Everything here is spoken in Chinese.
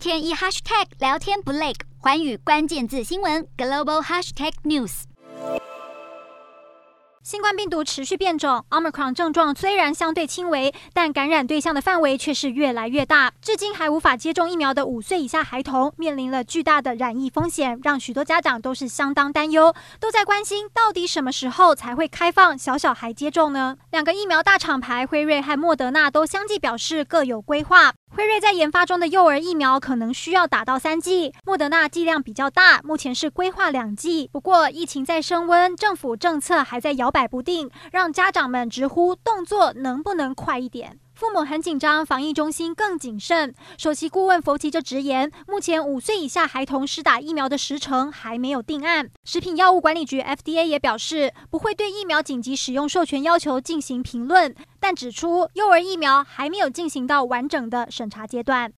天一 hashtag 聊天不累，寰宇关键字新闻 global hashtag news。新冠病毒持续变种，Omicron 症状虽然相对轻微，但感染对象的范围却是越来越大。至今还无法接种疫苗的五岁以下孩童，面临了巨大的染疫风险，让许多家长都是相当担忧，都在关心到底什么时候才会开放小小孩接种呢？两个疫苗大厂牌辉瑞和莫德纳都相继表示各有规划。辉瑞在研发中的幼儿疫苗可能需要打到三剂，莫德纳剂量比较大，目前是规划两剂。不过疫情在升温，政府政策还在摇摆不定，让家长们直呼动作能不能快一点？父母很紧张，防疫中心更谨慎。首席顾问佛奇就直言，目前五岁以下孩童施打疫苗的时程还没有定案。食品药物管理局 FDA 也表示，不会对疫苗紧急使用授权要求进行评论，但指出幼儿疫苗还没有进行到完整的审查阶段。